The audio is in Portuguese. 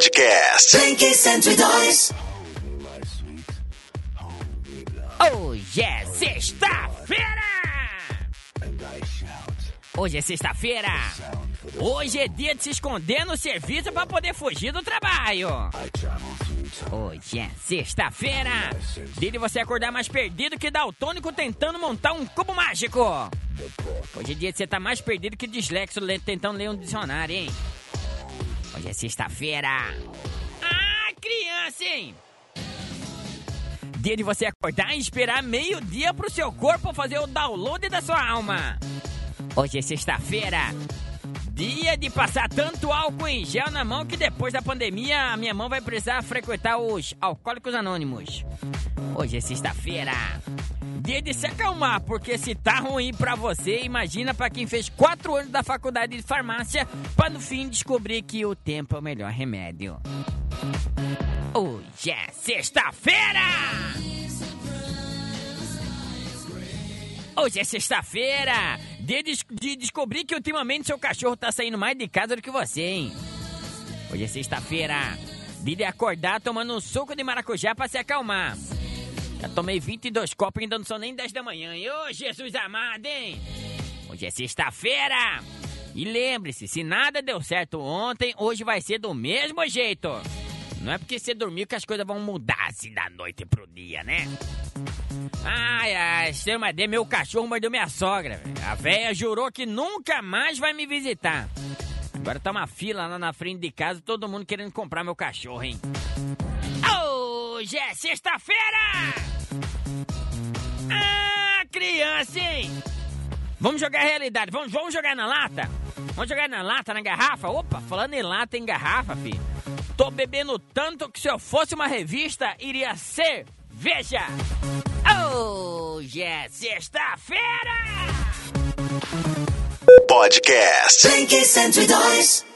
Podcast. Blink 102. Hoje é sexta-feira! Hoje é sexta-feira! Hoje é dia de se esconder no serviço para poder fugir do trabalho! Hoje é sexta-feira! Dia de você acordar mais perdido que daltônico tentando montar um cubo mágico! Hoje é dia de você estar mais perdido que dislexo le- tentando ler um dicionário, hein? Hoje é sexta-feira! Ah, criança, hein? Dia de você acordar e esperar meio-dia pro seu corpo fazer o download da sua alma. Hoje é sexta-feira. Dia de passar tanto álcool em gel na mão que depois da pandemia a minha mão vai precisar frequentar os alcoólicos anônimos. Hoje é sexta-feira. Dia de se acalmar, porque se tá ruim pra você, imagina pra quem fez quatro anos da faculdade de farmácia pra no fim descobrir que o tempo é o melhor remédio. Hoje é sexta-feira! Hoje é sexta-feira! De, des- de descobrir que ultimamente seu cachorro tá saindo mais de casa do que você, hein? Hoje é sexta-feira! Dia de acordar tomando um suco de maracujá pra se acalmar. Já tomei 22 copos e ainda não são nem 10 da manhã, hein? Ô, Jesus amado, hein? Hoje é sexta-feira! E lembre-se, se nada deu certo ontem, hoje vai ser do mesmo jeito. Não é porque você dormiu que as coisas vão mudar assim da noite pro dia, né? Ai, ai, seu Madê, meu cachorro mordeu minha sogra. velho. A véia jurou que nunca mais vai me visitar. Agora tá uma fila lá na frente de casa, todo mundo querendo comprar meu cachorro, hein? Hoje é sexta-feira! Ah, criança, hein? Vamos jogar realidade, vamos, vamos jogar na lata? Vamos jogar na lata, na garrafa? Opa, falando em lata, em garrafa, filho. Tô bebendo tanto que se eu fosse uma revista, iria ser Veja! Hoje é sexta-feira! Podcast. Blink 102.